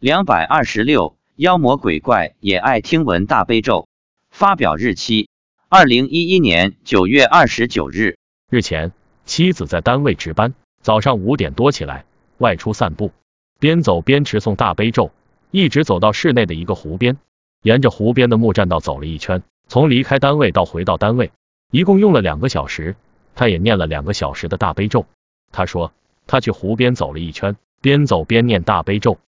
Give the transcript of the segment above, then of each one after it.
两百二十六，妖魔鬼怪也爱听闻大悲咒。发表日期：二零一一年九月二十九日。日前，妻子在单位值班，早上五点多起来外出散步，边走边持诵大悲咒，一直走到室内的一个湖边，沿着湖边的木栈道走了一圈，从离开单位到回到单位，一共用了两个小时。他也念了两个小时的大悲咒。他说，他去湖边走了一圈，边走边念大悲咒。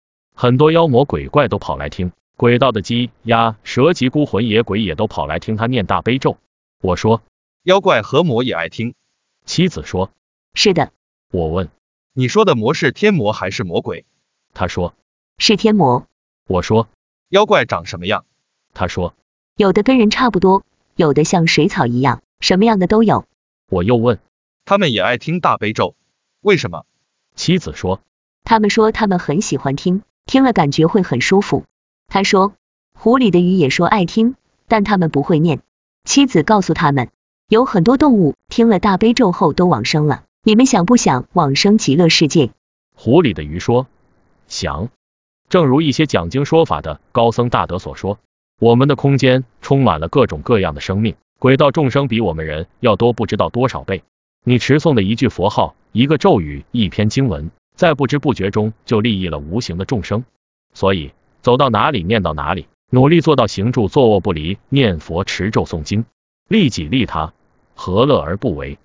很多妖魔鬼怪都跑来听，鬼道的鸡、鸭、蛇及孤魂野鬼也都跑来听他念大悲咒。我说，妖怪和魔也爱听。妻子说，是的。我问，你说的魔是天魔还是魔鬼？他说，是天魔。我说，妖怪长什么样？他说，有的跟人差不多，有的像水草一样，什么样的都有。我又问，他们也爱听大悲咒，为什么？妻子说，他们说他们很喜欢听。听了感觉会很舒服。他说，湖里的鱼也说爱听，但他们不会念。妻子告诉他们，有很多动物听了大悲咒后都往生了。你们想不想往生极乐世界？湖里的鱼说，想。正如一些讲经说法的高僧大德所说，我们的空间充满了各种各样的生命，鬼道众生比我们人要多不知道多少倍。你持诵的一句佛号、一个咒语、一篇经文。在不知不觉中就利益了无形的众生，所以走到哪里念到哪里，努力做到行住坐卧不离，念佛持咒诵经，利己利他，何乐而不为？